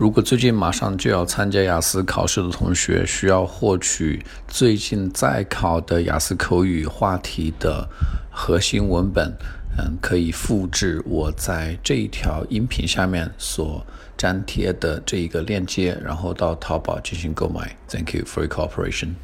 如果最近马上就要参加雅思考试的同学，需要获取最近在考的雅思口语话题的核心文本，嗯，可以复制我在这一条音频下面所粘贴的这一个链接，然后到淘宝进行购买。Thank you for your cooperation.